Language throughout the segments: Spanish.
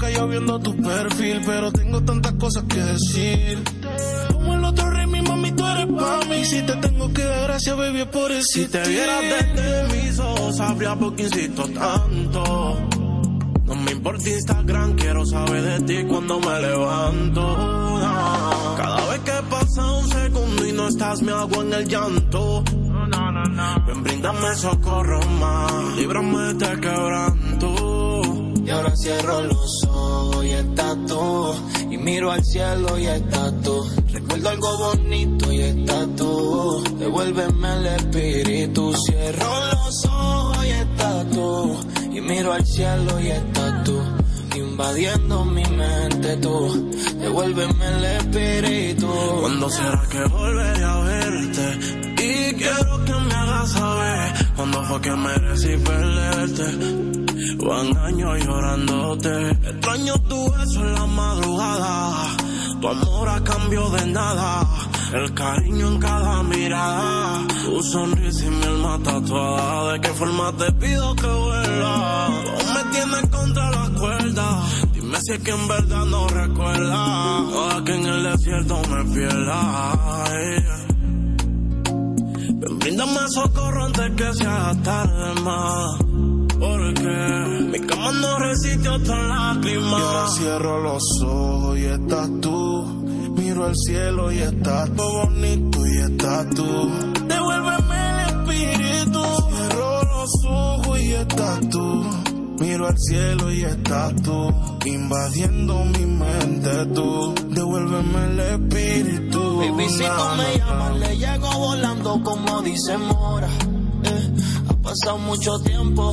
callado viendo tu perfil, pero tengo tantas cosas que decir. Como el otro rey, mi mami, tú eres pa' mí. Si te tengo que dar gracias, baby, por eso. Si te vieras desde mis ojos, sabría por qué insisto tanto. No me importa Instagram, quiero saber de ti cuando me levanto. Cada vez que pasa un segundo y no estás, me hago en el llanto. Ven, brindame socorro más, líbrame de este quebranto. Y ahora cierro los ojos y estás tú. Y miro al cielo y estás tú. Recuerdo algo bonito y estás tú. Devuélveme el espíritu. Cierro los ojos y estás tú. Y miro al cielo y estás tú. Invadiendo mi mente tú. Devuélveme el espíritu. ¿Cuándo será que volveré a verte? Y quiero que me hagas saber cuándo fue que merecí perderte. Van años llorándote. Extraño tu beso en la madrugada. Tu amor a cambio de nada. El cariño en cada mirada. Tu sonrisa y mi alma tatuada. ¿De qué forma te pido que vuelva? Tú me tienes contra la cuerda. Dime si es que en verdad no recuerda. O que en el desierto me pierda. Ven, bríndame socorro antes que sea tarde más. Porque mi cama no resiste otra lágrima. Y ahora cierro los ojos y estás tú. Miro al cielo y estás todo bonito y estás tú. Devuélveme el espíritu. Cierro los ojos y estás tú. Miro al cielo y estás tú, invadiendo mi mente tú. Devuélveme el espíritu. Baby, si tú me llamas, le llego volando como dice Mora. Eh, ha pasado mucho tiempo,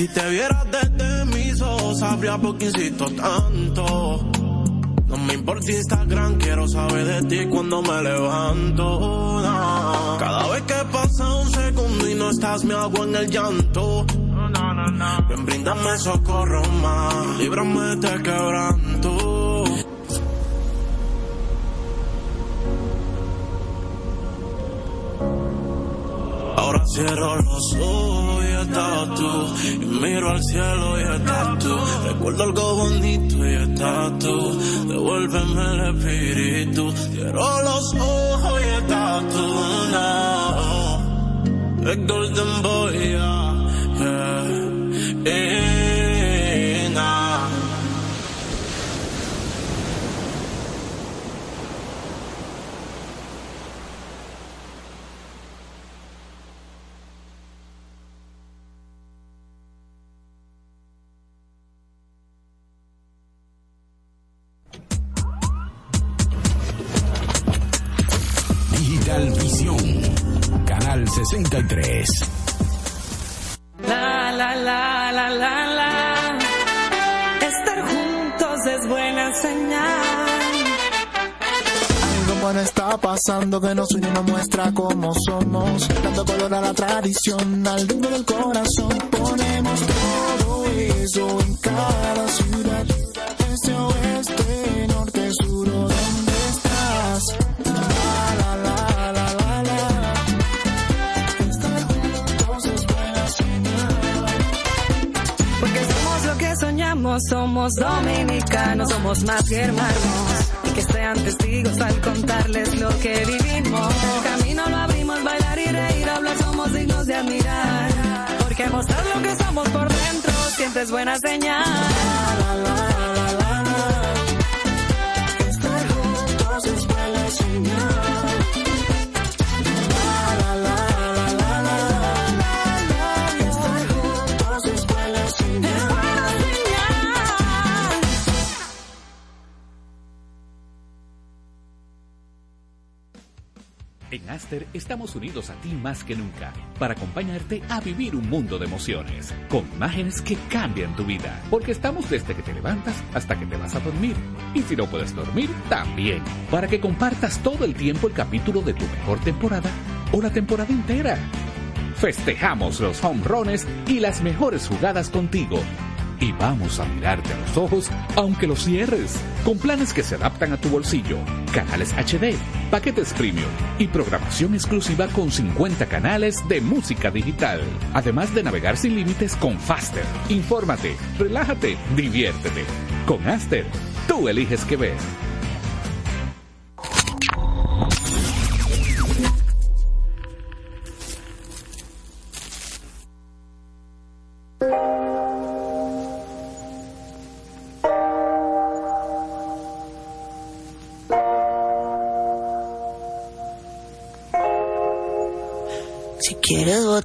Si te vieras desde mis ojos, sabría por qué insisto tanto. No me importa Instagram, quiero saber de ti cuando me levanto. no. Cada vez que pasa un segundo y no estás, me hago en el llanto. Ven, bríndame socorro más, líbrame de quebranto. Ahora cierro los ojos estás tú. Y miro al cielo y estás tú. Recuerdo algo bonito y estás tú. Devuélveme el espíritu. Cierro los ojos y estás tú. No. El Golden Boy, yeah. yeah. Digital Visión, Canal 63. La, la, la, la, la, la. Estar juntos es buena señal. Algo bueno está pasando que nos une y nos muestra cómo somos. Dando color a la tradición, al ritmo del corazón. Ponemos todo eso en cada ciudad. Este oeste, norte, sur, Porque somos lo que soñamos, somos dominicanos, somos más que hermanos. Y que sean testigos al contarles lo que vivimos. El camino lo abrimos, bailar y reír, hablar, somos dignos de admirar. Porque mostrar lo que somos por dentro siempre es buena señal. Estamos unidos a ti más que nunca para acompañarte a vivir un mundo de emociones, con imágenes que cambian tu vida, porque estamos desde que te levantas hasta que te vas a dormir. Y si no puedes dormir, también, para que compartas todo el tiempo el capítulo de tu mejor temporada o la temporada entera. Festejamos los home runs y las mejores jugadas contigo y vamos a mirarte a los ojos aunque los cierres, con planes que se adaptan a tu bolsillo, canales HD, paquetes premium y programación exclusiva con 50 canales de música digital, además de navegar sin límites con Faster. Infórmate, relájate, diviértete. Con Aster, tú eliges qué ver.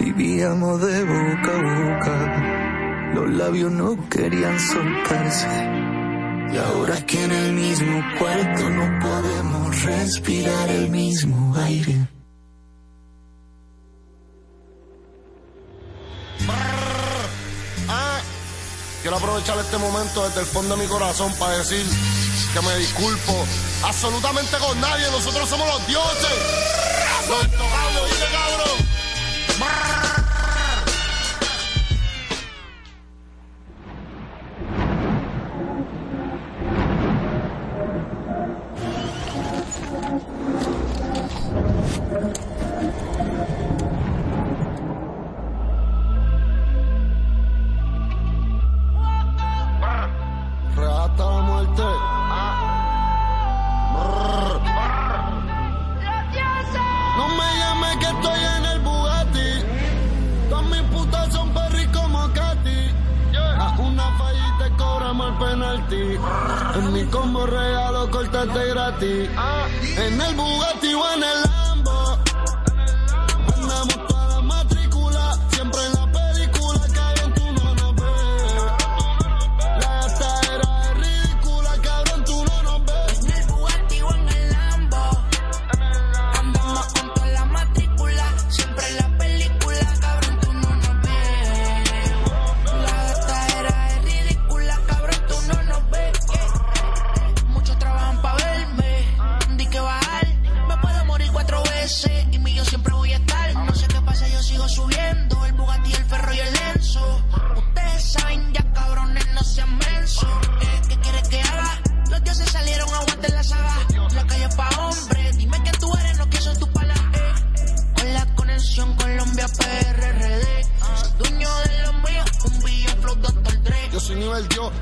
Vivíamos de boca a boca, los labios no querían soltarse. Y ahora que en el mismo cuarto no podemos respirar el mismo aire. Quiero aprovechar este momento desde el fondo de mi corazón para decir que me disculpo absolutamente con nadie. Nosotros somos los dioses. Los tocados, y cabrón.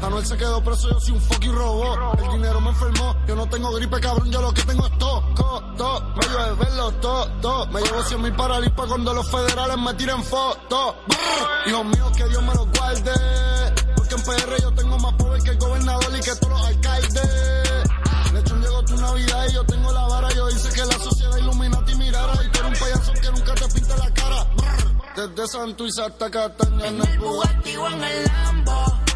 Anuel se quedó preso, yo soy un fucking robot. El dinero me enfermó, yo no tengo gripe, cabrón, yo lo que tengo es todo, todo. Me de verlo todo, todo. Me llevo 100 mil para cuando los federales me tiren fotos. Hijos míos, que Dios me los guarde. Porque en PR yo tengo más poder que el gobernador y que todos los alcaldes. Lechón llegó tu Navidad y yo tengo la vara. Yo hice que la sociedad iluminati mirara. Y tú eres un payaso que nunca te pinta la cara. Desde Santuiz hasta Cataña en el Bugatti o en el Lambo.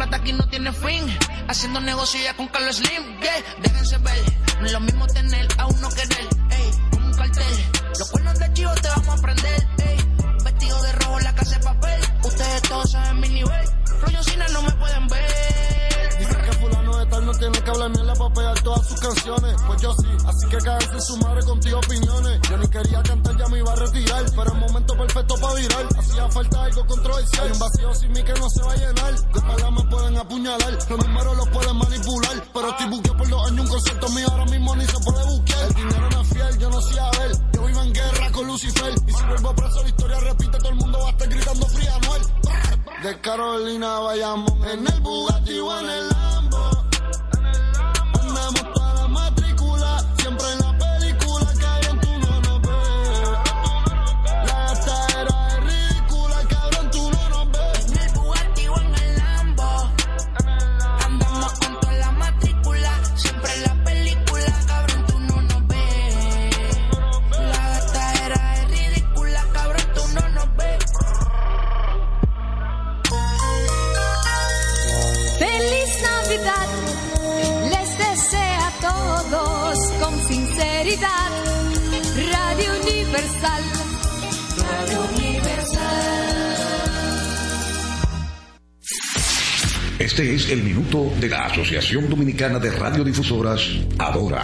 Plata aquí no tiene fin. Haciendo negocio ya con Carlos Slim. Yeah. Déjense ver, no es lo mismo tener a uno querer. Ey, como un cartel. Los cuernos de chivo te vamos a prender. Ey. Vestido de rojo la casa de papel. Ustedes todos saben mi nivel. Cine no me pueden ver no tiene que hablar mierda para pegar todas sus canciones. Pues yo sí, así que caerse su madre contigo opiniones. Yo ni quería cantar, ya me iba a retirar. Pero el momento perfecto para virar. Hacía falta algo controversial. Hay un vacío sin mí que no se va a llenar. De palabras me pueden apuñalar. Los números los pueden manipular. Pero estoy buqueado por dos años un concierto mío. Ahora mismo ni se puede buquear. El dinero no es fiel, yo no sé a ver. Yo vivo en guerra con Lucifer. Y si vuelvo preso, la historia repite. Todo el mundo va a estar gritando fría Anuel. De Carolina vayamos en el Bugatti o en el Lambo. Asociación Dominicana de Radiodifusoras, Adora.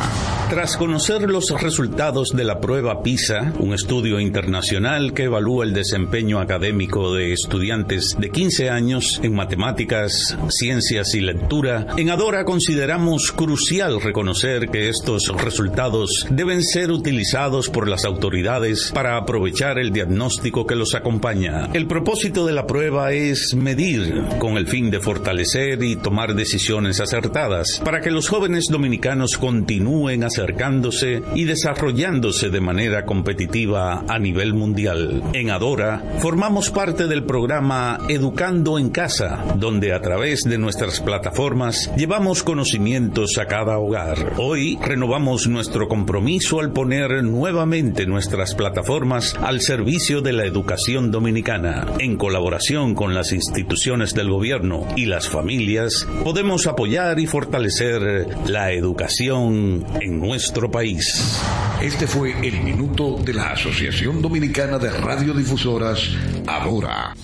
Tras conocer los resultados de la prueba PISA, un estudio internacional que evalúa el desempeño académico de estudiantes de 15 años en matemáticas, ciencias y lectura, en Adora consideramos crucial reconocer que estos resultados deben ser utilizados por las autoridades para aprovechar el diagnóstico que los acompaña. El propósito de la prueba es medir con el fin de fortalecer y tomar decisiones acertadas para que los jóvenes dominicanos continúen acercándose y desarrollándose de manera competitiva a nivel mundial. En Adora formamos parte del programa Educando en Casa, donde a través de nuestras plataformas llevamos conocimientos a cada hogar. Hoy renovamos nuestro compromiso al poner nuevamente nuestras plataformas al servicio de la educación dominicana, en colaboración con las instituciones del gobierno y las familias, podemos apoyar y fortalecer la educación en nuestro país. Este fue el minuto de la Asociación Dominicana de Radiodifusoras, ahora.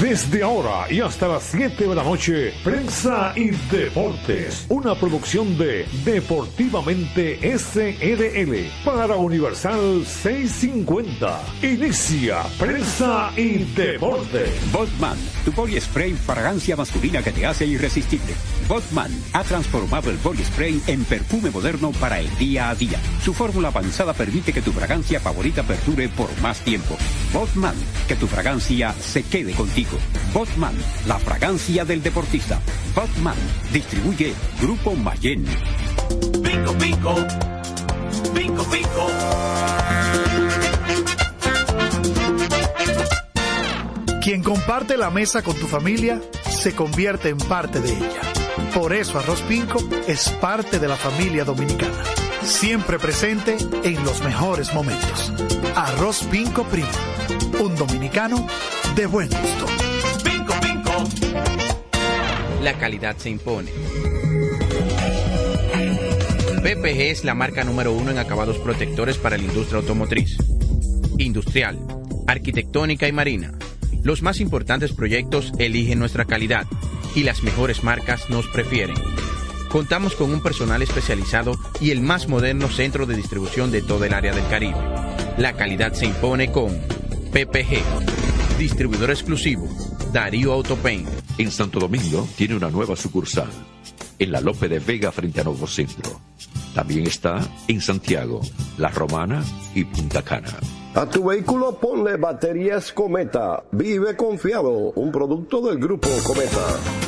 Desde ahora y hasta las 7 de la noche, Prensa y Deportes, una producción de Deportivamente SRL para Universal 650. Inicia Prensa y Deportes. Botman, tu body spray fragancia masculina que te hace irresistible. Botman ha transformado el body spray en perfume moderno para el día a día. Su fórmula avanzada permite que tu fragancia favorita perdure por más tiempo. Botman, que tu fragancia se quede contigo. Botman, la fragancia del deportista. Botman, distribuye Grupo Mayen. Pico, pico. Pico, pico. Quien comparte la mesa con tu familia se convierte en parte de ella. Por eso Arroz Pinco es parte de la familia dominicana. Siempre presente en los mejores momentos. Arroz Pinco Primo. Un dominicano de buen gusto. Pinco Pinco. La calidad se impone. PPG es la marca número uno en acabados protectores para la industria automotriz, industrial arquitectónica y marina. Los más importantes proyectos eligen nuestra calidad y las mejores marcas nos prefieren. Contamos con un personal especializado y el más moderno centro de distribución de todo el área del Caribe. La calidad se impone con PPG, distribuidor exclusivo, Darío Autopain. En Santo Domingo tiene una nueva sucursal, en la Lope de Vega frente a Nuevo Centro. También está en Santiago, La Romana y Punta Cana. A tu vehículo ponle baterías Cometa. Vive confiado, un producto del grupo Cometa.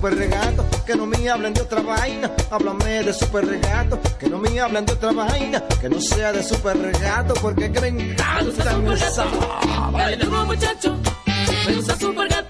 Super regato. Que no me hablen de otra vaina, háblame de super regato. Que no me hablen de otra vaina, que no sea de super regato. Porque que me encanta esa. Dale duro muchacho, me gusta super gato.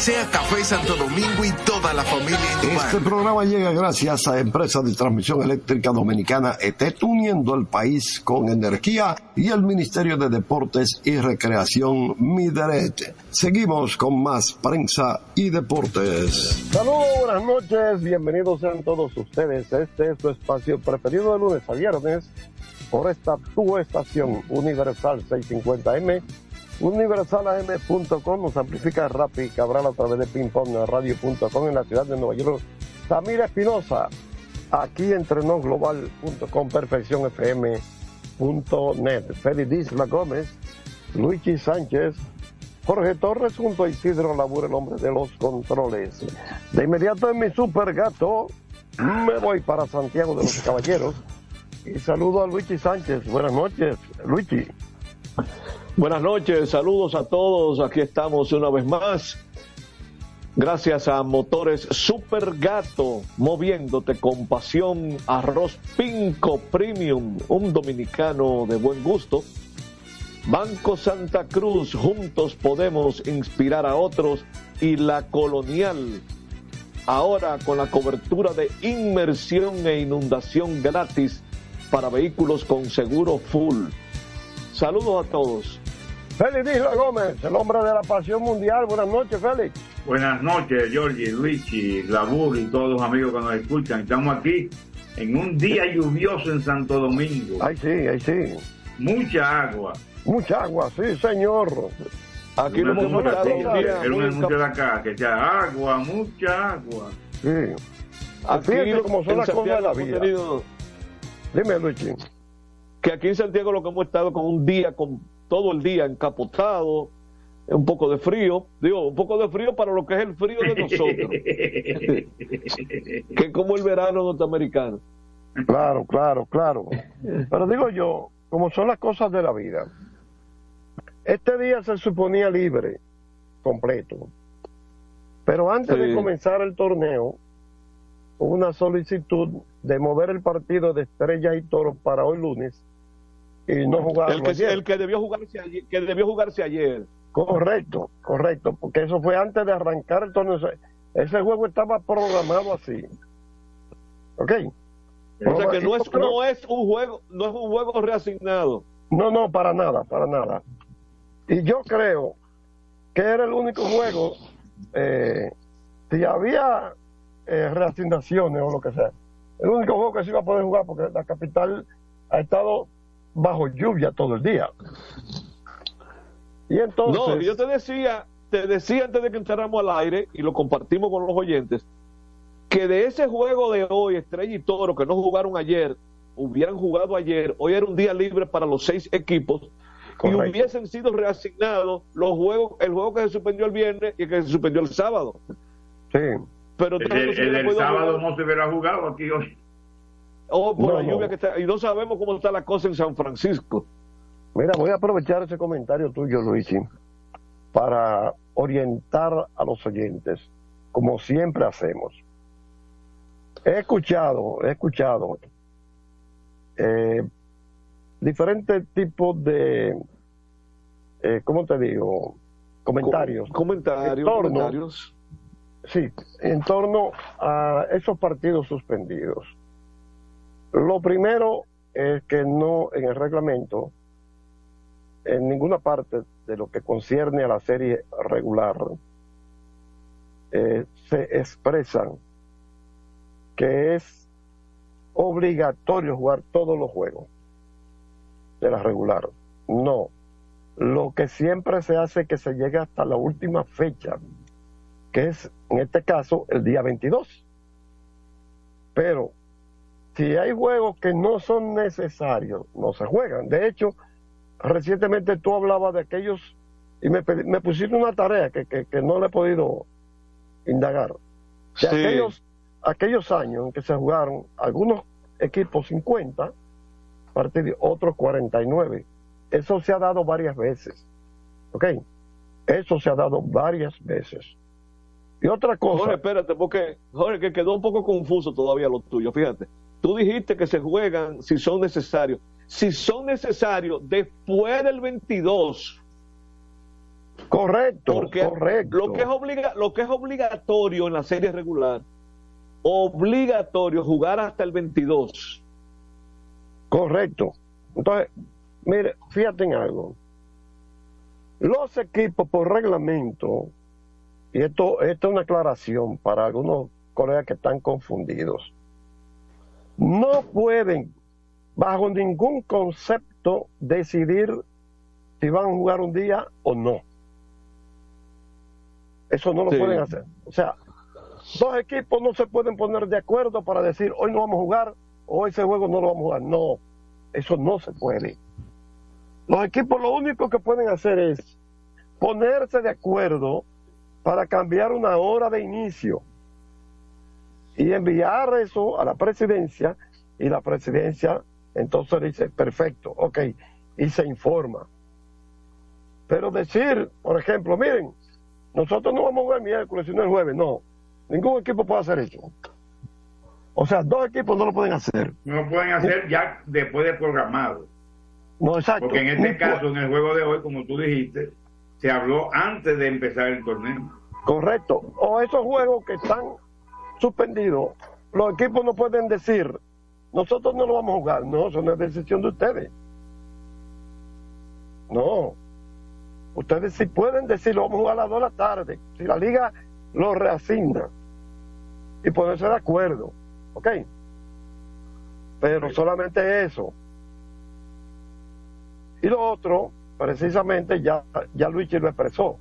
Desea Café Santo Domingo y toda la familia en Este programa llega gracias a Empresa de Transmisión Eléctrica Dominicana ET, uniendo el país con energía y el Ministerio de Deportes y Recreación Mideret. Seguimos con más prensa y deportes. Saludos, buenas noches, bienvenidos sean todos ustedes. Este es su espacio preferido de lunes a viernes por esta tu estación Universal 650M. UniversalAM.com nos amplifica Rappi Cabral a través de pingpongradio.com en la ciudad de Nueva York. Samira Espinosa, aquí entrenosglobal.com, perfeccionfm.net. Félix Isla Gómez, Luigi Sánchez, Jorge Torres junto a Isidro Labur, el hombre de los controles. De inmediato en mi super gato, me voy para Santiago de los Caballeros y saludo a Luigi Sánchez. Buenas noches, Luigi. Buenas noches, saludos a todos. Aquí estamos una vez más. Gracias a Motores Super Gato, moviéndote con pasión. Arroz Pinco Premium, un dominicano de buen gusto. Banco Santa Cruz, juntos podemos inspirar a otros. Y la Colonial, ahora con la cobertura de inmersión e inundación gratis para vehículos con seguro full. Saludos a todos. Félix Isla Gómez, el hombre de la pasión mundial. Buenas noches, Félix. Buenas noches, Georgie, Luigi, Labur y todos los amigos que nos escuchan. Estamos aquí en un día lluvioso en Santo Domingo. Ay, sí, ay, sí. Mucha agua. Mucha agua, sí, señor. Aquí lo hemos notado un anuncio de acá, que sea agua, mucha agua. Sí. Aquí Fíjate cómo son las cosas de la vida. tenido- Dime, Luigi. Que aquí en Santiago lo que hemos estado con un día, con todo el día encapotado, un poco de frío, digo, un poco de frío para lo que es el frío de nosotros, que es como el verano norteamericano. Claro, claro, claro. Pero digo yo, como son las cosas de la vida, este día se suponía libre, completo. Pero antes de comenzar el torneo, hubo una solicitud de mover el partido de Estrellas y Toros para hoy lunes y no El que, el que debió jugarse ayer, que debió jugarse ayer. Correcto, correcto, porque eso fue antes de arrancar el torneo. Ese- Ese juego estaba programado así. ¿Ok? O sea que no es, no es un juego, no es un juego reasignado. No, no, para nada, para nada. Y yo creo que era el único juego, eh, si había eh, reasignaciones o lo que sea, el único juego que se iba a poder jugar porque la capital ha estado bajo lluvia todo el día. Y entonces... No, yo te decía, te decía antes de que entráramos al aire y lo compartimos con los oyentes, que de ese juego de hoy, Estrella y Toro, que no jugaron ayer, hubieran jugado ayer, hoy era un día libre para los seis equipos Correcto. y hubiesen sido reasignados los juegos, el juego que se suspendió el viernes y el que se suspendió el sábado. Sí. Pero El, sábado jugar. no se hubiera jugado aquí hoy. Oh, por No, la no. lluvia que está, y no sabemos cómo está la cosa en San Francisco. Mira, voy a aprovechar ese comentario tuyo, Luigi, para orientar a los oyentes, como siempre hacemos. He escuchado, he escuchado eh, diferentes tipos de, eh, ¿cómo te digo? Comentarios. Co- comentarios, En torno- comentarios. Sí, en torno a esos partidos suspendidos. Lo primero es que no en el reglamento, en ninguna parte de lo que concierne a la serie regular, eh, se expresan que es obligatorio jugar todos los juegos de la regular. No. Lo que siempre se hace es que se llegue hasta la última fecha, que es en este caso el día 22. Pero si hay juegos que no son necesarios, no se juegan. De hecho, recientemente tú hablabas de aquellos y me, me pusiste una tarea que, que- que no le he podido indagar. De Sí. aquellos, aquellos años en que se jugaron algunos equipos 50 partidos, otros 49. Eso se ha dado varias veces. ¿Ok? Eso se ha dado varias veces. Y otra cosa. Jorge, espérate, porque Jorge, que quedó un poco confuso todavía lo tuyo, fíjate. Tú dijiste que se juegan si son necesarios. Si son necesarios después del 22. Correcto, Porque correcto. Lo que, es obliga, lo que es obligatorio en la serie regular, obligatorio jugar hasta el 22. Correcto. Entonces, mire, fíjate en algo. Los equipos por reglamento, y esto, esto es una aclaración para algunos colegas que están confundidos, no pueden, bajo ningún concepto, decidir si van a jugar un día o no. Eso no lo Sí. pueden hacer. O sea, dos equipos no se pueden poner de acuerdo para decir hoy no vamos a jugar o ese juego no lo vamos a jugar. No, eso no se puede. Los equipos lo único que pueden hacer es ponerse de acuerdo para cambiar una hora de inicio y enviar eso a la presidencia y la presidencia entonces dice, perfecto, ok, y se informa. Pero decir, por ejemplo, miren, nosotros no vamos a jugar el miércoles, sino el jueves, no. Ningún equipo puede hacer eso. O sea, dos equipos no lo pueden hacer. No lo pueden hacer ya después de programado. No, exacto. Porque en este caso, en el juego de hoy, como tú dijiste, se habló antes de empezar el torneo. Correcto. O esos juegos que están suspendidos, los equipos no pueden decir, nosotros no lo vamos a jugar. No, eso no es decisión de ustedes. No. Ustedes sí pueden decir, lo vamos a jugar a las 2 de la tarde. Si la liga lo reasigna y ponerse de acuerdo. ¿Ok? Pero solamente eso. Y lo otro, precisamente, ya, ya Luigi lo expresó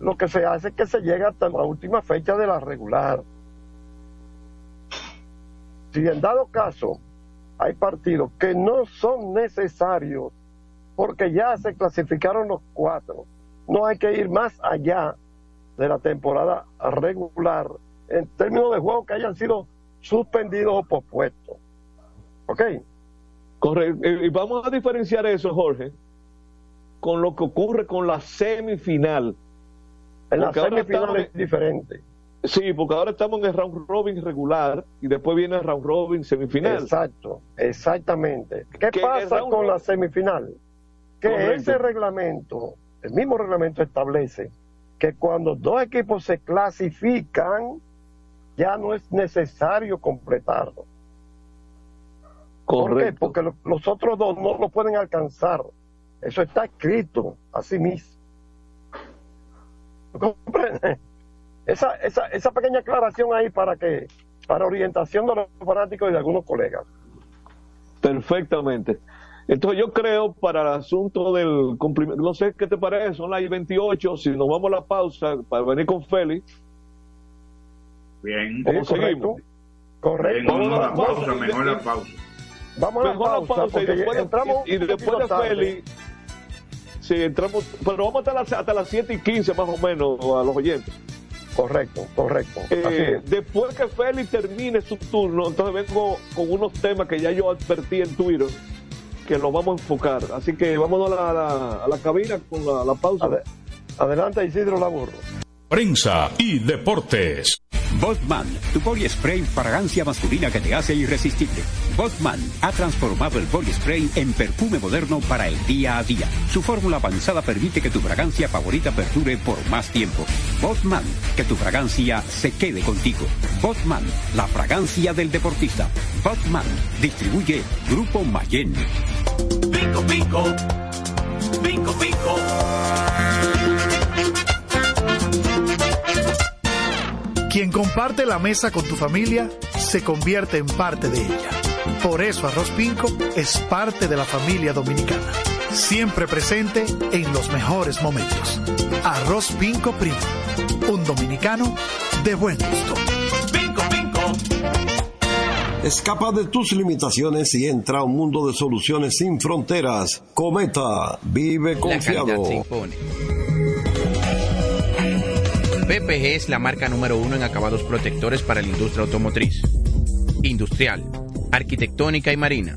lo que se hace es que se llega hasta la última fecha de la regular. Si en dado caso hay partidos que no son necesarios porque ya se clasificaron los cuatro, no hay que ir más allá de la temporada regular en términos de juegos que hayan sido suspendidos o pospuestos. ¿Ok? Correcto. Y y vamos a diferenciar eso, Jorge, con lo que ocurre con la semifinal. En la semifinal estamos- es diferente. Sí, porque ahora estamos en el round robin regular y después viene el round robin semifinal. Exacto, exactamente. ¿Qué Que pasa con la semifinal? Que Correcto. ese reglamento, el mismo reglamento establece que cuando dos equipos se clasifican, ya no es necesario completarlo. ¿Por qué? Correcto. Porque lo- los otros dos no lo pueden alcanzar. Eso está escrito así mismo. ¿Tú comprendes? Esa, esa, esa pequeña aclaración ahí para que para orientación de los fanáticos y de algunos colegas. Perfectamente. Entonces yo creo para el asunto del cumplimiento, no sé qué te parece, son las 28, si nos vamos a la pausa para venir con Félix, Bien. ¿cómo Sí, correcto. seguimos? Correcto. Bien, mejor la Vamos a la pausa, mejor la pausa. Vamos a la pausa, pausa porque después, de- entramos y, después de tarde. Félix, sí, entramos, pero vamos hasta las, hasta las 7 y 15 más o menos a los oyentes. Correcto, correcto. Eh, después que Félix termine su turno, entonces vengo con unos temas que ya yo advertí en Twitter que los vamos a enfocar. Así que vámonos a la, a la- a la cabina con la, la pausa. Ade- Adelante, Isidro Laburro. Prensa y deportes. Botman, tu body spray fragancia masculina que te hace irresistible. Botman ha transformado el body spray en perfume moderno para el día a día. Su fórmula avanzada permite que tu fragancia favorita perdure por más tiempo. Botman, que tu fragancia se quede contigo. Botman, la fragancia del deportista. Botman, distribuye Grupo Mayen. Pico, pico. Pico, pico. Quien comparte la mesa con tu familia se convierte en parte de ella. Por eso Arroz Pinco es parte de la familia dominicana. Siempre presente en los mejores momentos. Arroz Pinco Primo. Un dominicano de buen gusto. Pico, pico. Escapa de tus limitaciones y entra a un mundo de soluciones sin fronteras. Cometa, vive La confiado. calidad se impone. PPG es la marca número uno en acabados protectores para la industria automotriz, industrial, arquitectónica y marina.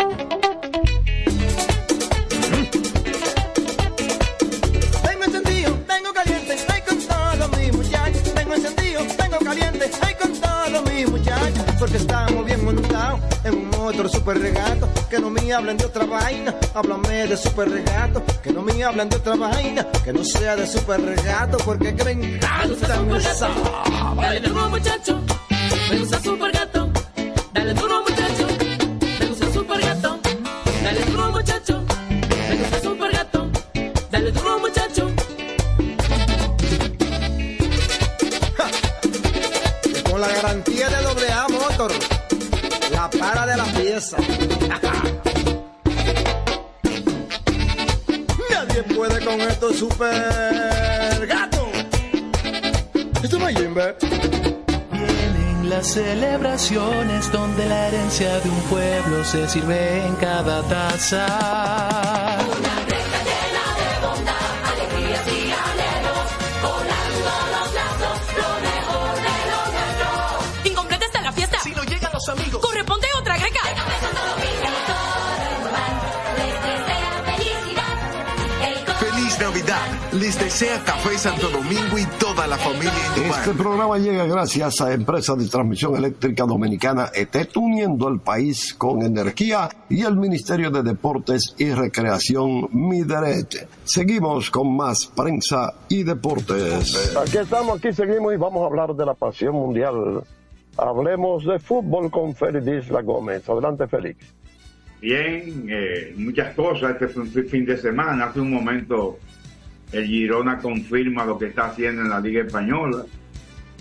Porque estamos bien montados en un motor super regato. Que no me hablen de otra vaina, háblame de super regato. Que no me hablen de otra vaina, que no sea de super regato. Porque que me encanta Dale duro muchacho, me gusta super gato. Dale duro para de la pieza. Nadie puede con estos super gatos. Esto no es Jimbe. Vienen las celebraciones donde la herencia de un pueblo se sirve en cada taza. Les desea Café Santo Domingo y toda la familia en Este programa llega gracias a Empresa de Transmisión Eléctrica Dominicana ETET, uniendo el país con energía y el Ministerio de Deportes y Recreación Mideret. Seguimos con más prensa y deportes. Aquí estamos, aquí seguimos y vamos a hablar de la pasión mundial Hablemos de fútbol con Félix La Gómez. Adelante, Félix. Bien, eh, muchas cosas este fin de semana. Hace un momento el Girona confirma lo que está haciendo en la Liga Española.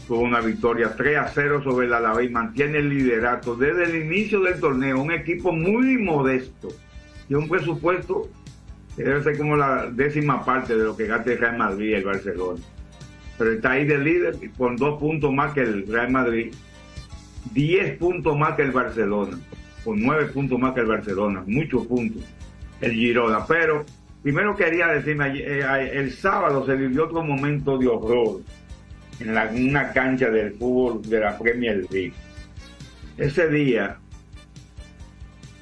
Tuvo una victoria 3 a 0 sobre el Alavés mantiene el liderato desde el inicio del torneo. Un equipo muy modesto y un presupuesto que debe ser como la décima parte de lo que gasta el Real Madrid y el Barcelona. Pero está ahí de líder con dos puntos más que el Real Madrid, 10 puntos más que el Barcelona, con 9 puntos más que el Barcelona, muchos puntos el Girona. Pero primero quería decirme, eh, el sábado se vivió otro momento de horror en una cancha del fútbol de la Premier League. Ese día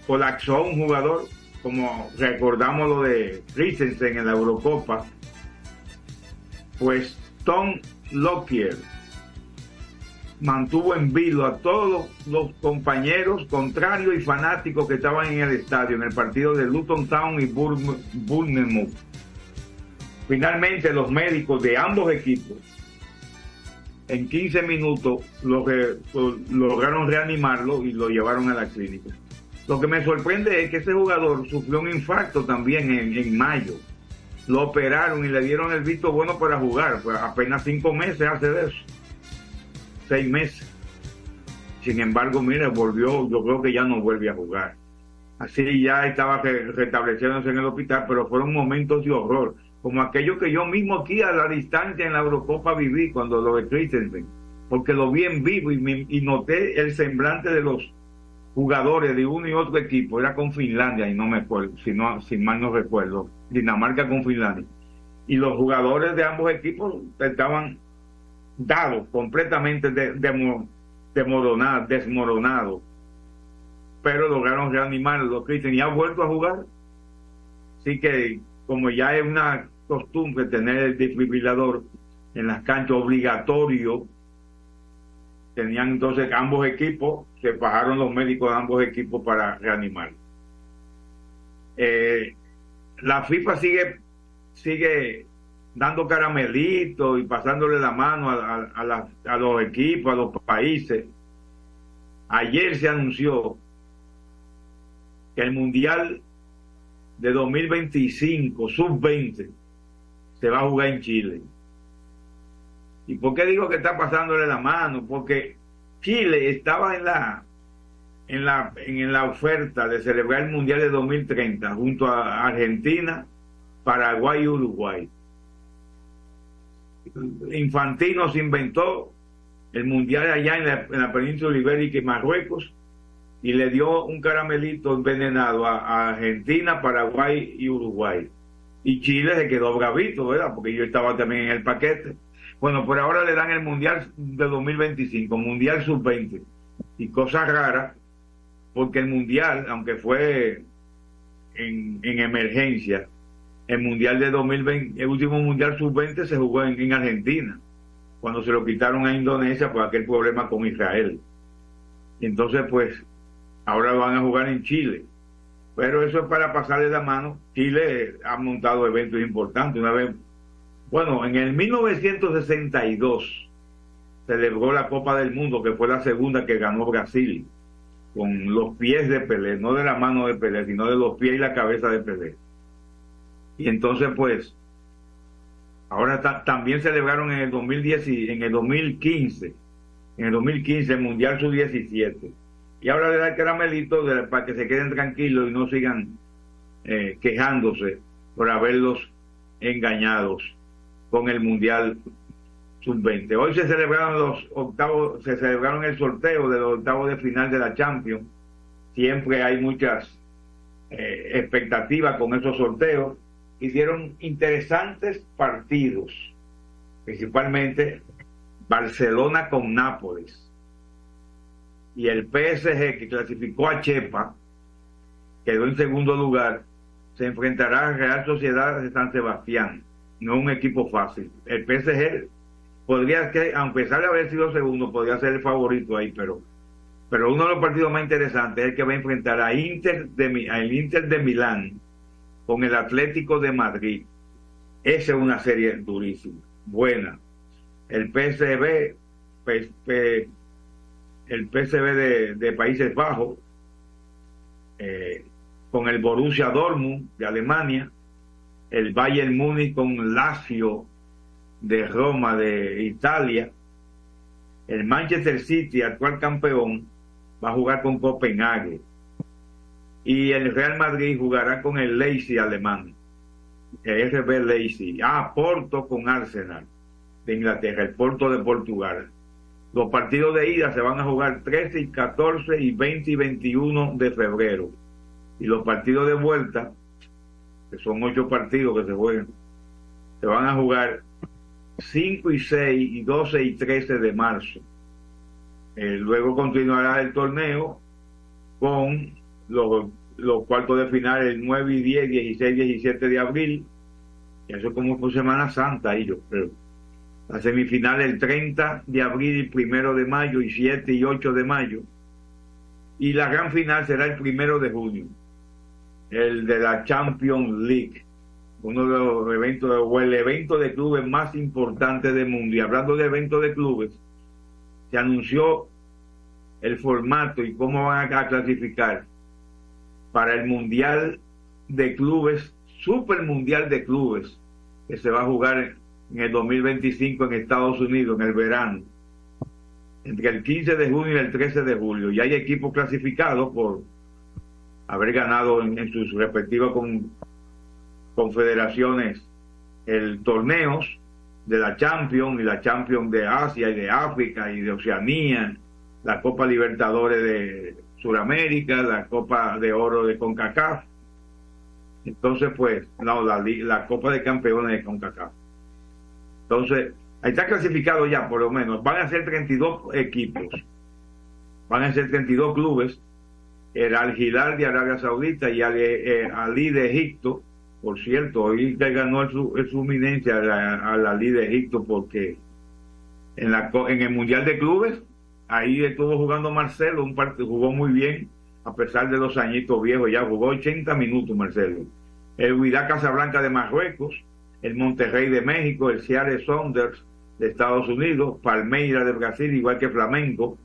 colapsó un jugador, como recordamos lo de Christensen en la Eurocopa, pues Tom Lockyer mantuvo en vilo a todos los compañeros contrarios y fanáticos que estaban en el estadio en el partido de Luton Town y Bourne- Bournemouth. Finalmente los médicos de ambos equipos en 15 minutos lo que, lo- lograron reanimarlo y lo llevaron a la clínica. Lo que me sorprende es que ese jugador sufrió un infarto también en, en mayo. Lo operaron y le dieron el visto bueno para jugar. Pues apenas cinco meses hace de eso. Seis meses. Sin embargo, mire, volvió, yo creo que ya no vuelve a jugar. Así ya estaba re- restableciéndose en el hospital, pero fueron momentos de horror, como aquello que yo mismo aquí a la distancia en la Eurocopa viví cuando lo de Christensen, porque lo vi en vivo y, y noté el semblante de los jugadores de uno y otro equipo, era con Finlandia y no me acuerdo, si, no, si mal no recuerdo, Dinamarca con Finlandia. Y los jugadores de ambos equipos estaban dados, completamente de- desmoronados. Pero lograron reanimarlo. Cristian y ha vuelto a jugar. Así que, como ya es una costumbre tener el desfibrilador en las canchas obligatorio, tenían entonces ambos equipos, se bajaron los médicos de ambos equipos para reanimar. Eh, la FIFA sigue, sigue dando caramelitos y pasándole la mano a, a- los equipos, a los países. Ayer se anunció que el Mundial de 2025, sub-20, se va a jugar en Chile. ¿Y por qué digo que está pasándole la mano? Porque Chile estaba en la en la en la oferta de celebrar el Mundial de 2030 junto a Argentina, Paraguay y Uruguay. Infantino se inventó el Mundial allá en la, en la península ibérica y Marruecos y le dio un caramelito envenenado a, Argentina, Paraguay y Uruguay. Y Chile se quedó bravito, ¿verdad? Porque yo estaba también en el paquete. Bueno, por ahora le dan el Mundial de 2025, Mundial Sub-20. Y cosa rara, porque el Mundial, aunque fue en emergencia, el Mundial de 2020, el último Mundial Sub-20 se jugó en, en Argentina, cuando se lo quitaron a Indonesia por aquel problema con Israel. Entonces, pues, ahora van a jugar en Chile. Pero eso es para pasarle la mano. Chile ha montado eventos importantes. Una vez, bueno, en el 1962 celebró la Copa del Mundo, que fue la segunda que ganó Brasil, con los pies de Pelé, no de la mano de Pelé, sino de los pies y la cabeza de Pelé. Y entonces, pues, ahora ta- también celebraron en el 2010 y en el 2015, en el 2015 el Mundial Sub-17. Y ahora le da el caramelito para que se queden tranquilos y no sigan eh, quejándose por haberlos engañados con el Mundial Sub-20. Hoy se celebraron los octavos, se celebraron el sorteo de los octavos de final de la Champions. Siempre hay muchas eh, expectativas con esos sorteos. Hicieron interesantes partidos, principalmente Barcelona con Nápoles y el PSG que clasificó a Chepa, quedó en segundo lugar, se enfrentará a Real Sociedad de San Sebastián. No un equipo fácil. El PSG podría que, a pesar de haber sido segundo, podría ser el favorito ahí, pero pero uno de los partidos más interesantes es el que va a enfrentar a Inter de, al Inter de Milán con el Atlético de Madrid. Esa es una serie durísima, buena. El PSV, pues, eh, el de, de Países Bajos, eh, con el Borussia Dortmund de Alemania, el Bayern Múnich con Lazio de Roma de Italia, el Manchester City, actual campeón, va a jugar con Copenhague y el Real Madrid jugará con el Leipzig alemán, el RB Leipzig. Ah, Porto con Arsenal de Inglaterra, el Porto de Portugal. Los partidos de ida se van a jugar 13 y 14 y 20 y 21 de febrero. Y los partidos de vuelta, que son ocho partidos que se juegan, se van a jugar 5 y 6 y 12 y 13 de marzo. Eh, luego continuará el torneo con los, los cuartos de final el 9 y 10, 16 y 17 de abril. Y eso como por Semana Santa, y yo creo. La semifinal el 30 de abril, primero de mayo y 7 y 8 de mayo. Y la gran final será el primero de junio, el de la Champions League, uno de los eventos, o el evento de clubes más importante del mundo. Y hablando de eventos de clubes, se anunció el formato y cómo van a clasificar para el Mundial de Clubes, Super Mundial de Clubes, que se va a jugar en el 2025 en Estados Unidos, en el verano, entre el 15 de junio y el 13 de julio. Y hay equipos clasificados por haber ganado en, sus respectivas con, confederaciones el torneos de la Champions y la Champions de Asia y de África y de Oceanía, la Copa Libertadores de Sudamérica, la Copa de Oro de CONCACAF. Entonces, pues, no, la, la Copa de Campeones de CONCACAF. Entonces, ahí está clasificado ya, por lo menos. Van a ser 32 equipos. Van a ser 32 clubes. El Al Hilal de Arabia Saudita y Ali, eh, Ali de Egipto. Por cierto, hoy ganó el, el suminencia a la, a la Ali de Egipto porque en, la, en el Mundial de Clubes ahí estuvo jugando Marcelo, un partido, jugó muy bien, a pesar de los añitos viejos, ya jugó 80 minutos Marcelo. El Huidá Casablanca de Marruecos, el Monterrey de México, el Seattle Saunders de Estados Unidos, Palmeira de Brasil, igual que Flamengo,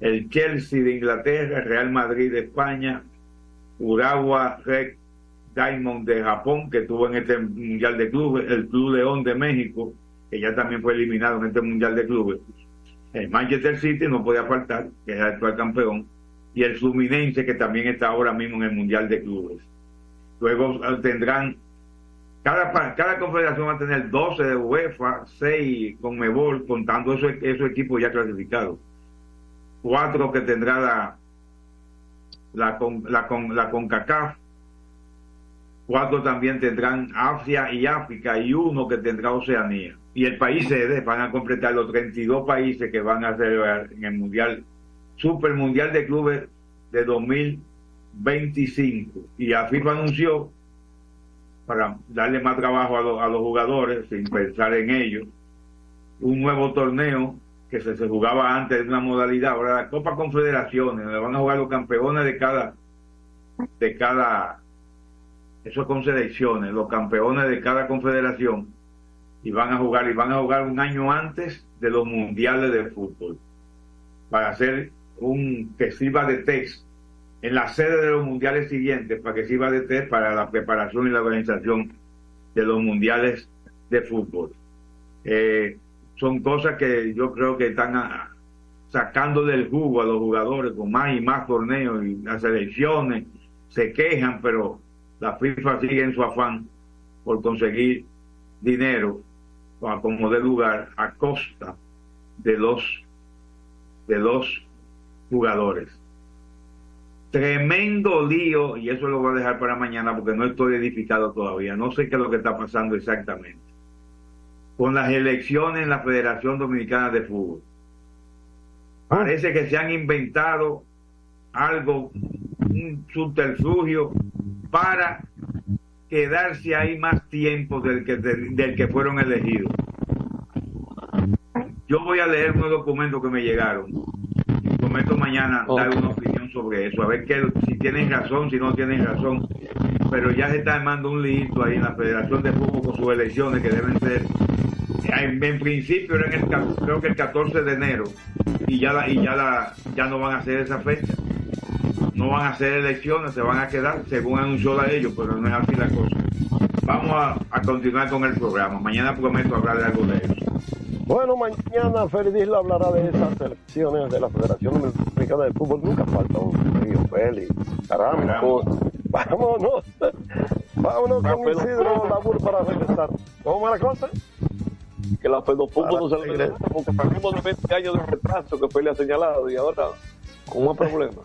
el Chelsea de Inglaterra, el Real Madrid de España, Urawa Red Diamond de Japón, que estuvo en este Mundial de Clubes, el Club León de México, que ya también fue eliminado en este Mundial de Clubes, el Manchester City no podía faltar, que es el actual campeón, y el Fluminense, que también está ahora mismo en el Mundial de Clubes. Luego tendrán, cada, cada confederación va a tener 12 de UEFA, 6 con Mebol, contando esos, esos equipos ya clasificados. Cuatro que tendrá la, la, la, la CONCACAF, cuatro también tendrán Asia y África, y uno que tendrá Oceanía y el país sede van a completar los 32 países que van a celebrar en el Mundial, Super Mundial de Clubes de 2025. Y la anunció, para darle más trabajo a, lo, a los jugadores, sin pensar en ellos, un nuevo torneo que se, se, jugaba antes de una modalidad, ahora la Copa Confederaciones, donde van a jugar los campeones de cada, de cada, eso con selecciones, los campeones de cada confederación y van a jugar y van a jugar un año antes de los mundiales de fútbol para hacer un que sirva de test en la sede de los mundiales siguientes para que sirva de test para la preparación y la organización de los mundiales de fútbol. Eh, son cosas que yo creo que están sacando del jugo a los jugadores con más y más torneos y las selecciones se quejan pero la FIFA sigue en su afán por conseguir dinero como de lugar a costa de los de los jugadores. Tremendo lío, y eso lo voy a dejar para mañana porque no estoy edificado todavía, no sé qué es lo que está pasando exactamente. Con las elecciones en la Federación Dominicana de Fútbol. Parece que se han inventado algo, un subterfugio para quedarse ahí más tiempo del que, del, que fueron elegidos. Yo voy a leer unos documentos que me llegaron. Prometo mañana okay. dar una opinión sobre eso, a ver que, si tienen razón, si no tienen razón. Pero ya se está armando un listo ahí en la Federación de Fútbol con sus elecciones que deben ser, en, en principio, era en el, creo que el 14 de enero, y ya la, y ya la, ya no van a hacer esa fecha. No van a hacer elecciones, se van a quedar según anunció la ellos, pero no es así la cosa. Vamos a, a continuar con el programa. Mañana prometo hablar de algo de eso. Bueno, mañana Félix hablará de esas elecciones de la Federación Dominicana de Fútbol. Nunca falta un río, Félix. Caramba, vámonos. Vámonos con Isidro Labur para regresar. ¿Cómo va la cosa? Que la Fedofútbol no se regresa porque partimos de 20 años de retraso que fue le ha señalado y ahora con más problemas.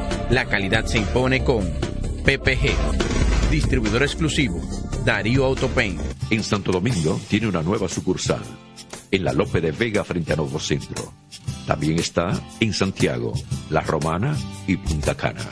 La calidad se impone con PPG, distribuidor exclusivo, Darío Autopain. En Santo Domingo tiene una nueva sucursal, en la Lope de Vega frente a Nuevo Centro. También está en Santiago, La Romana y Punta Cana.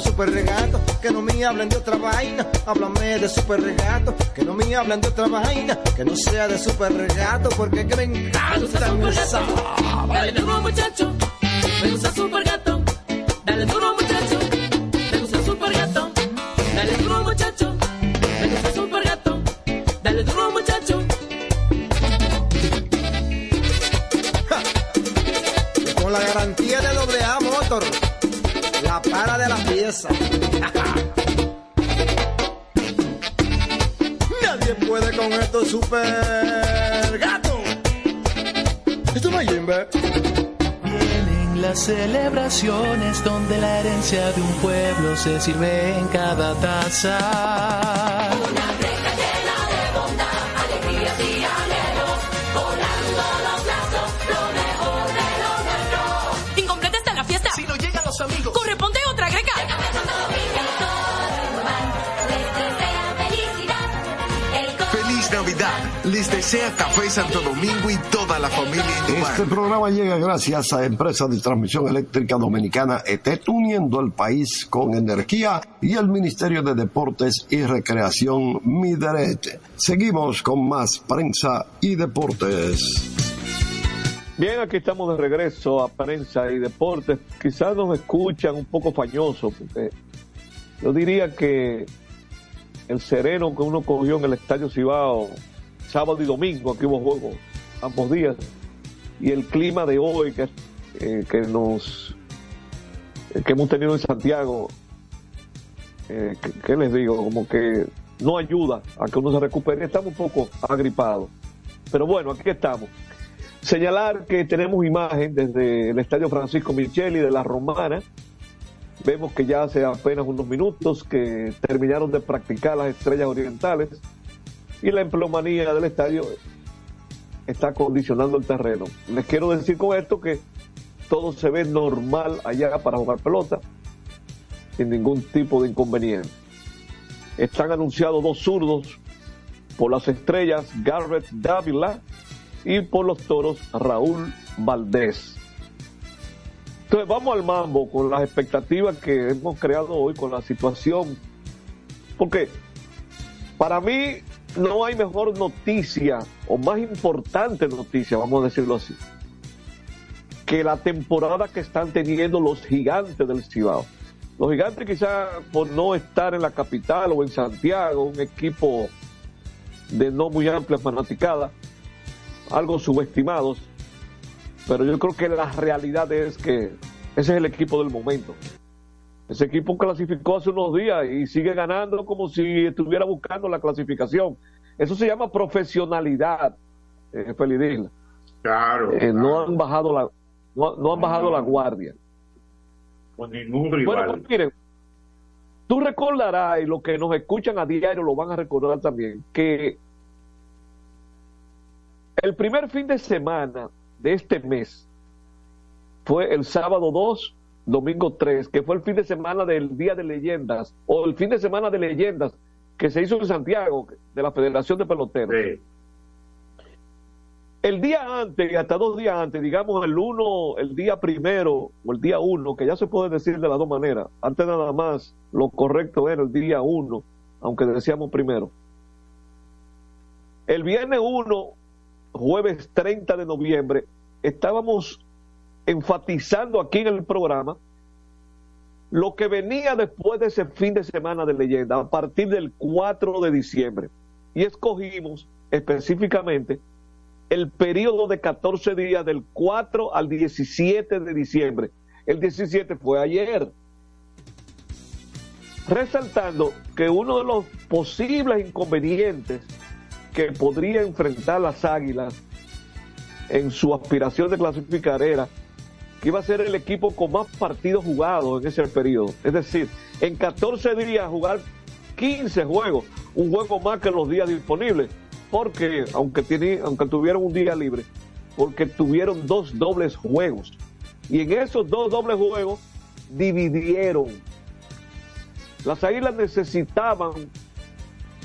Super regato. Que no me hablen de otra vaina, háblame de super regato. Que no me hablen de otra vaina, que no sea de super regato. Porque que me encanta esa Dale duro muchacho, me gusta super gato. De la. Nadie puede con esto super gato. Esto no es Jimbe. Vienen las celebraciones donde la herencia de un pueblo se sirve en cada taza. alegrías Les desea Café Santo Domingo y toda la familia Indumar. Este programa llega gracias a Empresa de Transmisión Eléctrica Dominicana ET, uniendo el país con energía y el Ministerio de Deportes y Recreación Mideret. Seguimos con más prensa y deportes. Bien, aquí estamos de regreso a prensa y deportes. Quizás nos escuchan un poco fañoso, porque yo diría que el sereno que uno cogió en el Estadio Cibao sábado y domingo, aquí hubo juegos ambos días, y el clima de hoy que, eh, que nos eh, que hemos tenido en Santiago, eh, que- ¿qué les digo? Como que no ayuda a que uno se recupere. Estamos un poco agripados. Pero bueno, aquí estamos. Señalar que tenemos imagen desde el Estadio Francisco Micheli de la Romana. Vemos que ya hace apenas unos minutos que terminaron de practicar las estrellas orientales y la emplomanía del estadio está condicionando el terreno. Les quiero decir con esto que todo se ve normal allá para jugar pelota, sin ningún tipo de inconveniente. Están anunciados dos zurdos por las estrellas Garrett Dávila y por los toros Raúl Valdés. Entonces vamos al mambo con las expectativas que hemos creado hoy con la situación. Porque para mí no hay mejor noticia o más importante noticia, vamos a decirlo así, que la temporada que están teniendo los gigantes del Cibao. Los gigantes quizás por no estar en la capital o en Santiago, un equipo de no muy amplia fanaticada, algo subestimados, pero yo creo que la realidad es que ese es el equipo del momento. Ese equipo clasificó hace unos días y sigue ganando como si estuviera buscando la clasificación. Eso se llama profesionalidad, eh, Felidil. Claro, Eh, No claro. han bajado la, no, no han bajado la guardia. Con ningún Bueno, rival. pues miren, tú recordarás, y los que nos escuchan a diario lo van a recordar también, que el primer fin de semana de este mes fue el sábado 2, domingo 3, que fue el fin de semana del Día de Leyendas, o el fin de semana de leyendas que se hizo en Santiago, de la Federación de Peloteros. El día antes, y hasta dos días antes, digamos el uno, el día primero o el día uno, que ya se puede decir de las dos maneras. Antes nada más, lo correcto era el día uno, aunque decíamos primero. El viernes 1, jueves 30 de noviembre, estábamos enfatizando aquí en el programa lo que venía después de ese fin de semana de leyenda, a partir del 4 de diciembre. Y escogimos específicamente el periodo de 14 días del 4 al 17 de diciembre. El 17 fue ayer. resaltando que uno de los posibles inconvenientes que podría enfrentar las Águilas en su aspiración de clasificar era iba a ser el equipo con más partidos jugados en ese periodo. Es decir, en 14 días jugar 15 juegos, un juego más que los días disponibles, porque aunque, aunque tuvieron un día libre, porque tuvieron dos dobles juegos. Y en esos dos dobles juegos dividieron. Las águilas necesitaban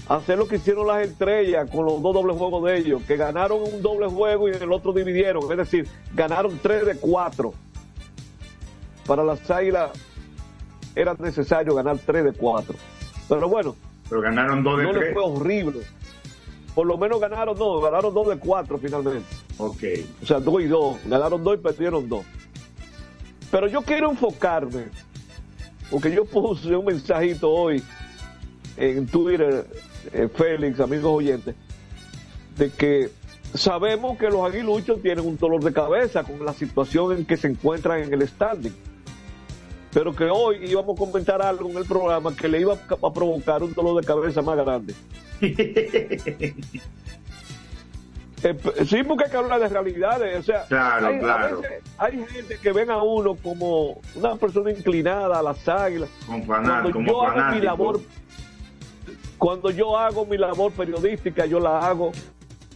hacer lo que hicieron las estrellas con los dos dobles juegos de ellos, que ganaron un doble juego y el otro dividieron, es decir, ganaron tres de cuatro. Para las águilas era necesario ganar tres de cuatro. Pero bueno, pero ganaron dos de no les fue horrible. Por lo menos ganaron dos, ganaron dos de cuatro finalmente. Ok. O sea, dos y dos. Ganaron dos y perdieron dos. Pero yo quiero enfocarme, porque yo puse un mensajito hoy en Twitter, eh, Félix, amigos oyentes, de que sabemos que los aguiluchos tienen un dolor de cabeza con la situación en que se encuentran en el standing. Pero que hoy íbamos a comentar algo en el programa que le iba a provocar un dolor de cabeza más grande. Eh, sí, porque hay que hablar de realidades. O sea, Claro, hay, a claro. veces hay gente que ven a uno como una persona inclinada a las águilas. Con faná- Cuando como yo hago mi labor, cuando yo hago mi labor periodística, yo la hago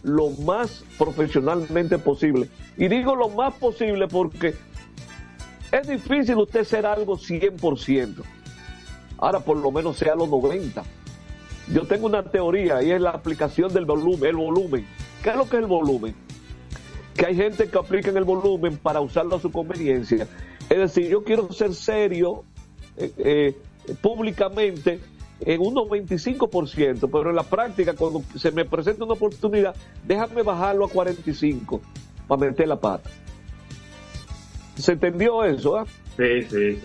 lo más profesionalmente posible. Y digo lo más posible porque es difícil usted ser algo 100%. Ahora por lo menos sea los 90. Yo tengo una teoría y es la aplicación del volumen, el volumen. ¿Qué es lo que es el volumen? Que hay gente que aplica el volumen para usarlo a su conveniencia. Es decir, yo quiero ser serio eh, eh, públicamente en un 95%, pero en la práctica cuando se me presenta una oportunidad, déjame bajarlo a 45 para meter la pata. ¿Se entendió eso? ah? Sí, sí.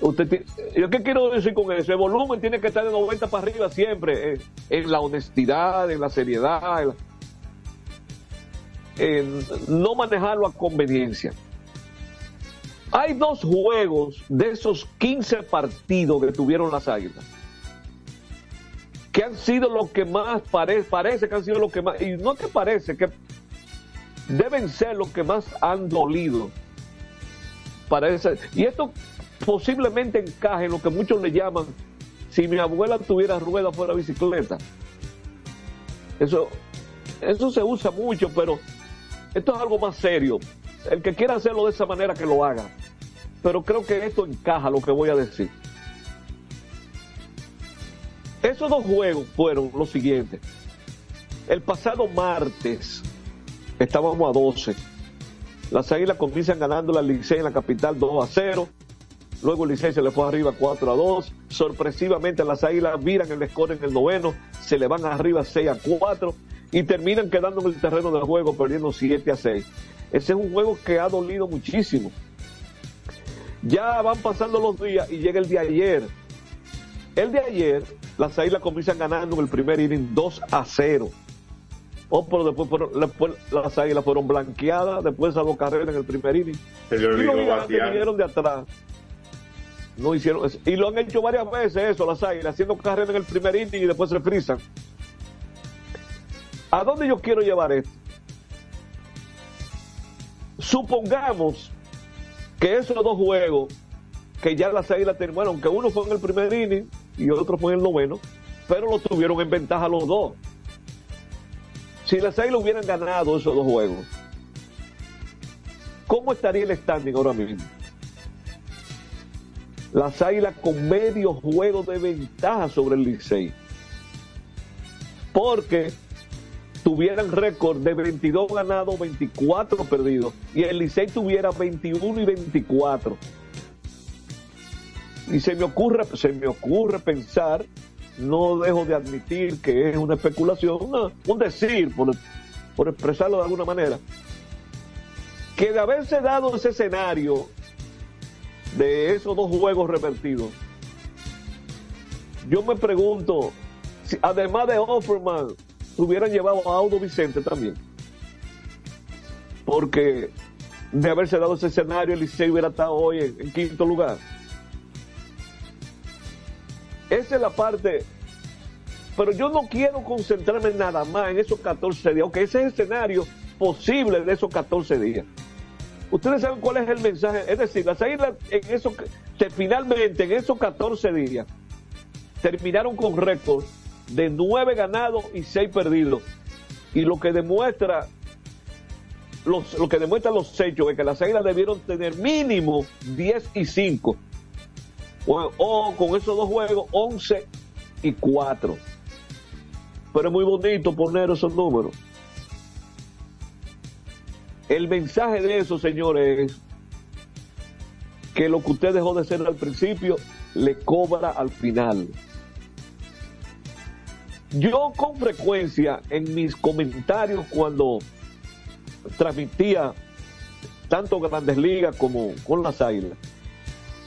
Usted ti- ¿Yo qué quiero decir con eso? El volumen tiene que estar de 90 para arriba siempre, en, en la honestidad, en la seriedad, en, la- en no manejarlo a conveniencia. Hay dos juegos de esos 15 partidos que tuvieron las águilas que han sido los que más pare- parece que han sido los que más, y no que parece, que deben ser los que más han dolido y esto posiblemente encaje en lo que muchos le llaman si mi abuela tuviera ruedas fuera bicicleta. Eso, eso se usa mucho, pero esto es algo más serio. El que quiera hacerlo de esa manera que lo haga. Pero creo que esto encaja lo que voy a decir. Esos dos juegos fueron los siguientes. El pasado martes estábamos a 12. Las águilas comienzan ganando la Licey en la capital 2 a 0. Luego Licey se le fue arriba 4 a 2. Sorpresivamente las águilas miran el score en el noveno. Se le van arriba 6 a 4. Y terminan quedando en el terreno del juego perdiendo 7 a 6. Ese es un juego que ha dolido muchísimo. Ya van pasando los días y llega el de ayer. El de ayer, las águilas comienzan ganando en el primer inning 2 a 0. Oh, pero después, fueron- después las águilas fueron blanqueadas, después esas dos carreras en el primer inning. Se le Y los vinieron de atrás. No hicieron eso. Y lo han hecho varias veces eso, las águilas, haciendo carreras en el primer inning y después se frisan. ¿A dónde yo quiero llevar esto? Supongamos que esos dos juegos que ya las águilas bueno, aunque uno fue en el primer inning y otro fue en el noveno, pero lo tuvieron en ventaja los dos. Si las águilas hubieran ganado esos dos juegos, ¿cómo estaría el standing ahora mismo? Las águilas con medio juego de ventaja sobre el Licey. Porque tuvieran récord de 22 ganados, 24 perdidos. Y el Licey tuviera 21 y 24. Y se me ocurre, se me ocurre pensar, no dejo de admitir que es una especulación, un decir, por, expresarlo de alguna manera, que de haberse dado ese escenario de esos dos juegos revertidos, yo me pregunto, si además de Offerman, hubieran llevado a Audo Vicente también. Porque de haberse dado ese escenario, el hubiera estado hoy en quinto lugar. Esa es la parte. Pero yo no quiero concentrarme nada más en esos 14 días, aunque ese es el escenario posible de esos 14 días. Ustedes saben cuál es el mensaje. Es decir, las águilas en eso, finalmente en esos 14 días terminaron con récord de 9 ganados y 6 perdidos. Y lo que demuestra los, lo que demuestra los hechos es que las águilas debieron tener mínimo 10 y 5. O, con esos dos juegos, 11 y 4. Pero es muy bonito poner esos números. El mensaje de eso, señores, es que lo que usted dejó de ser al principio le cobra al final. Yo con frecuencia en mis comentarios cuando transmitía tanto Grandes Ligas como con las Águilas,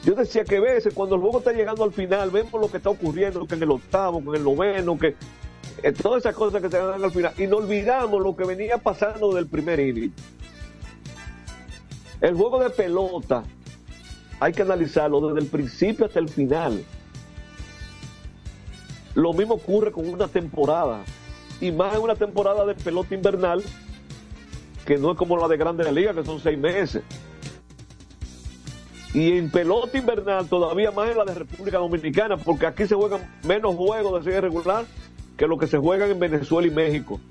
yo decía que veces cuando el juego está llegando al final, vemos lo que está ocurriendo, que en el octavo, que en el noveno, que eh, todas esas cosas que se dan al final, y no olvidamos lo que venía pasando del primer inning. El juego de pelota hay que analizarlo desde el principio hasta el final. Lo mismo ocurre con una temporada, y más en una temporada de pelota invernal, que no es como la de Grandes Ligas, que son seis meses. Y en pelota invernal todavía más en la de República Dominicana, porque aquí se juegan menos juegos de serie regular que lo que se juegan en Venezuela y México.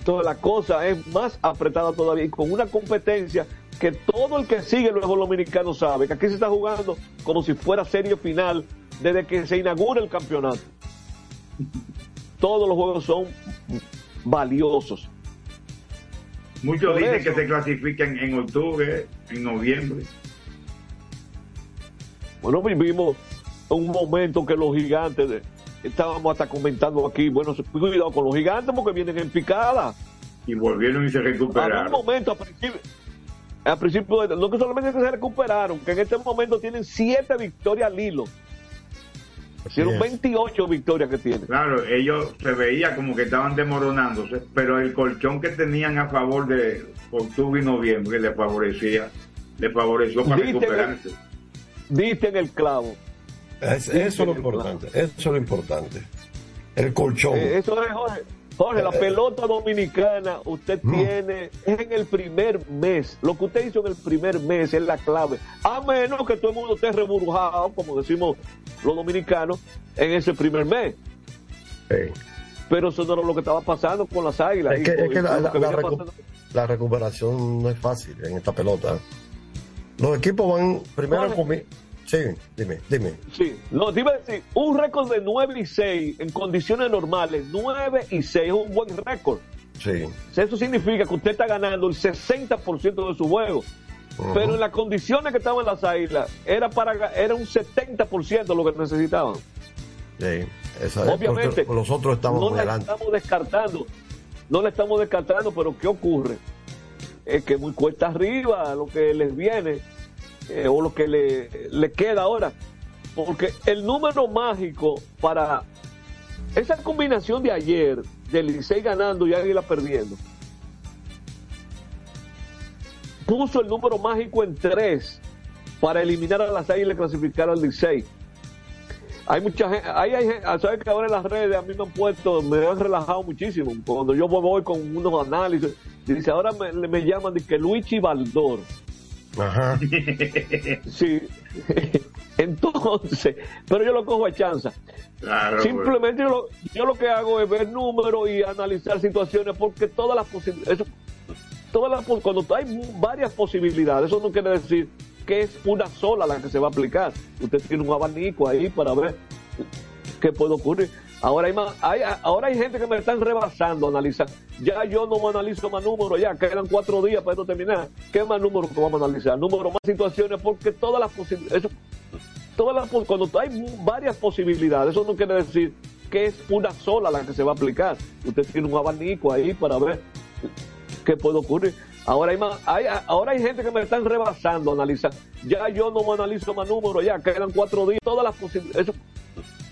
Entonces la cosa es más apretada todavía y con una competencia que todo el que sigue el dominicano sabe que aquí se está jugando como si fuera serie final desde que se inaugura el campeonato. Todos los juegos son valiosos. Muchos Por dicen eso- que se clasifican en octubre, en noviembre. Bueno, vivimos un momento que los gigantes, de- estábamos hasta comentando aquí, bueno, cuidado con los gigantes porque vienen en picada. Y volvieron y se Había un recuperaron. momento a principio, a principio de- no que solamente que se recuperaron, que en este momento tienen siete victorias al hilo. Hicieron es. 28 victorias que tienen. Claro, ellos se veía como que estaban desmoronándose, pero el colchón que tenían a favor de octubre y noviembre les favorecía, les favoreció para Diste en el- recuperarse. Diste en el clavo. Es- eso es lo importante. Eso es lo importante. El colchón. Eh, eso es, Jorge. Jorge, la pelota dominicana, usted tiene, es en el primer mes. Lo que usted hizo en el primer mes es la clave. A menos que todo el mundo esté reburujado, como decimos los dominicanos, en ese primer mes. Pero eso no era lo que estaba pasando con las águilas. Es que, Y con- es que y la, con lo la- que la venía recu- pasando. la recuperación no es fácil en esta pelota. Los equipos van primero Jorge. Sí, dime, dime. Sí, no, te iba a decir, un récord de 9 y 6 en condiciones normales, 9 y 6 es un buen récord. Sí. Eso significa que usted está ganando el 60% de su juego. Pero en las condiciones que estaban las águilas, era para era un 70% lo que necesitaban. Sí, esa es Obviamente, porque los otros estamos no la estamos descartando. No la estamos descartando, pero ¿qué ocurre? Es que muy cuesta arriba lo que les viene eh, o lo que le, le queda ahora. Porque el número mágico para esa combinación de ayer, del Licey ganando y Águila perdiendo, puso el número mágico en tres para eliminar a las Águilas y clasificar al Licey. Hay mucha gente, hay, hay gente- sabes que ahora en las redes a mí me han puesto, me han relajado muchísimo. Cuando yo voy con unos análisis, dice, ahora me, me llaman de que Luigi Baldor. Ajá. Sí. Entonces, pero yo lo cojo a chanza. Claro, Simplemente yo lo, yo lo que hago es ver números y analizar situaciones porque todas las posibilidades, todas las, cuando hay varias posibilidades, eso no quiere decir que es una sola la que se va a aplicar. Usted tiene un abanico ahí para ver qué puede ocurrir. Ahora hay, más, hay, ahora hay gente que me están rebasando analizar. Ya yo no analizo más números, ya quedan cuatro días para esto terminar. ¿Qué más números que vamos a analizar? Números más situaciones, porque todas las posibilidades, todas las, cuando hay varias posibilidades, eso no quiere decir que es una sola la que se va a aplicar. Usted tiene un abanico ahí para ver qué puede ocurrir. Ahora hay, más, hay, ahora hay gente que me están rebasando analizar. Ya yo no analizo más números, ya quedan cuatro días. Todas las posibilidades,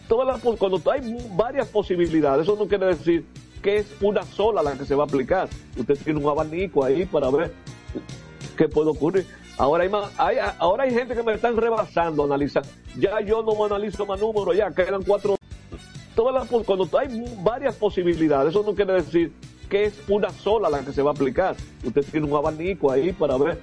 todas las, cuando hay varias posibilidades, eso no quiere decir que es una sola la que se va a aplicar. Usted tiene un abanico ahí para ver ¿Qué puede ocurrir? Ahora hay, más, hay, ahora hay gente que me están rebasando, analizar. Ya yo no me analizo más números, ya quedan cuatro. Todas las, cuando hay varias posibilidades, eso no quiere decir que es una sola la que se va a aplicar. Usted tiene un abanico ahí para ver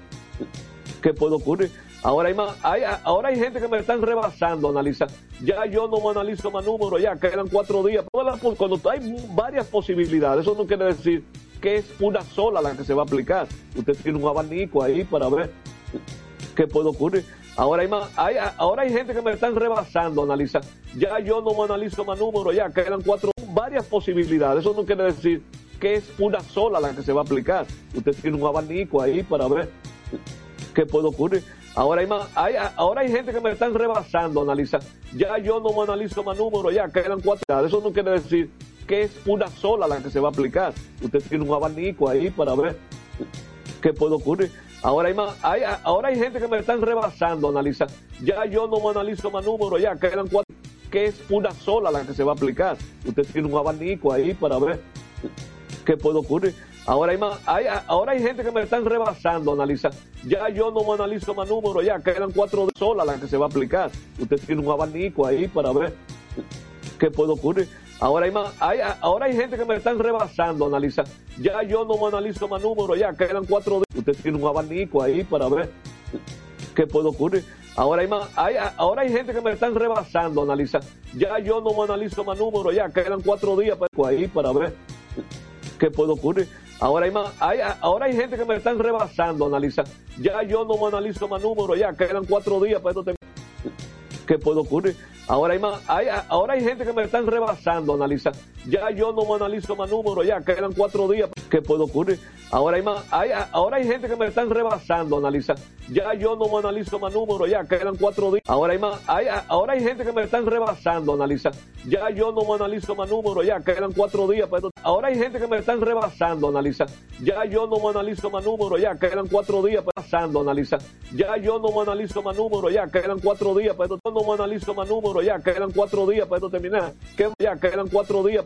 qué puede ocurrir. Ahora hay, más, hay, ahora hay gente que me están rebasando, analizar. Ya yo no me analizo más números, ya quedan cuatro días. Cuando hay varias posibilidades, eso no quiere decir que es una sola la que se va a aplicar. Usted tiene un abanico ahí para ver qué puede ocurrir. Ahora hay, más, hay, ahora hay gente que me están rebasando, analizar. Ya yo no me analizo más números, ya quedan cuatro, varias posibilidades. Eso no quiere decir que es una sola la que se va a aplicar. Usted tiene un abanico ahí para ver qué puede ocurrir. Ahora hay, más, hay, ahora hay gente que me están rebasando, analizar. Ya yo no me analizo más números, ya quedan cuatro. Eso no quiere decir que es una sola la que se va a aplicar. Usted tiene un abanico ahí para ver qué puede ocurrir. Ahora hay, más, hay, ahora hay gente que me están rebasando, analizar. Ya yo no me analizo más números, ya quedan cuatro. Que es una sola la que se va a aplicar. Usted tiene un abanico ahí para ver qué puede ocurrir. Ahora hay, más, hay, ahora hay gente que me están rebasando, analizar. Ya yo no me analizo más números, ya quedan cuatro sola la que se va a aplicar. Usted tiene un abanico ahí para ver qué puede ocurrir. Ahora hay, más, hay, ahora hay gente que me están rebasando, analizar. Ya yo no me analizo más números, ya quedan cuatro. Usted tiene un abanico ahí para ver qué puede ocurrir. Ahora hay, más, hay, ahora hay gente que me están rebasando, analizar. Ya yo no me analizo más números, ya quedan cuatro días ahí para ver qué puede ocurrir. Ahora hay, más, hay, ahora hay gente que me están rebasando, analizar. Ya yo no me analizo más números, ya quedan cuatro días para esto ¿Qué puede ocurrir? Ahora hay, más, ahora hay gente que me están rebasando, analizar. Ya yo no me analizo más números, ya quedan cuatro días. ¿Qué puede ocurrir? Ahora hay, más, hay, ahora hay gente que me están rebasando, analizar. Ya yo no me analizo más números, ya quedan cuatro días. Ahora hay, más, ahora hay gente que me están rebasando, analizar. Ya yo no me analizo más números, ya quedan cuatro días. Ahora hay gente que me están rebasando, analizar. Ya yo no me analizo más números, ya quedan cuatro días pasando, analizar. Ya yo no me analizo más números, ya quedan cuatro días. Me analizo más números, ya quedan cuatro días para esto terminar. Que ya quedan cuatro días.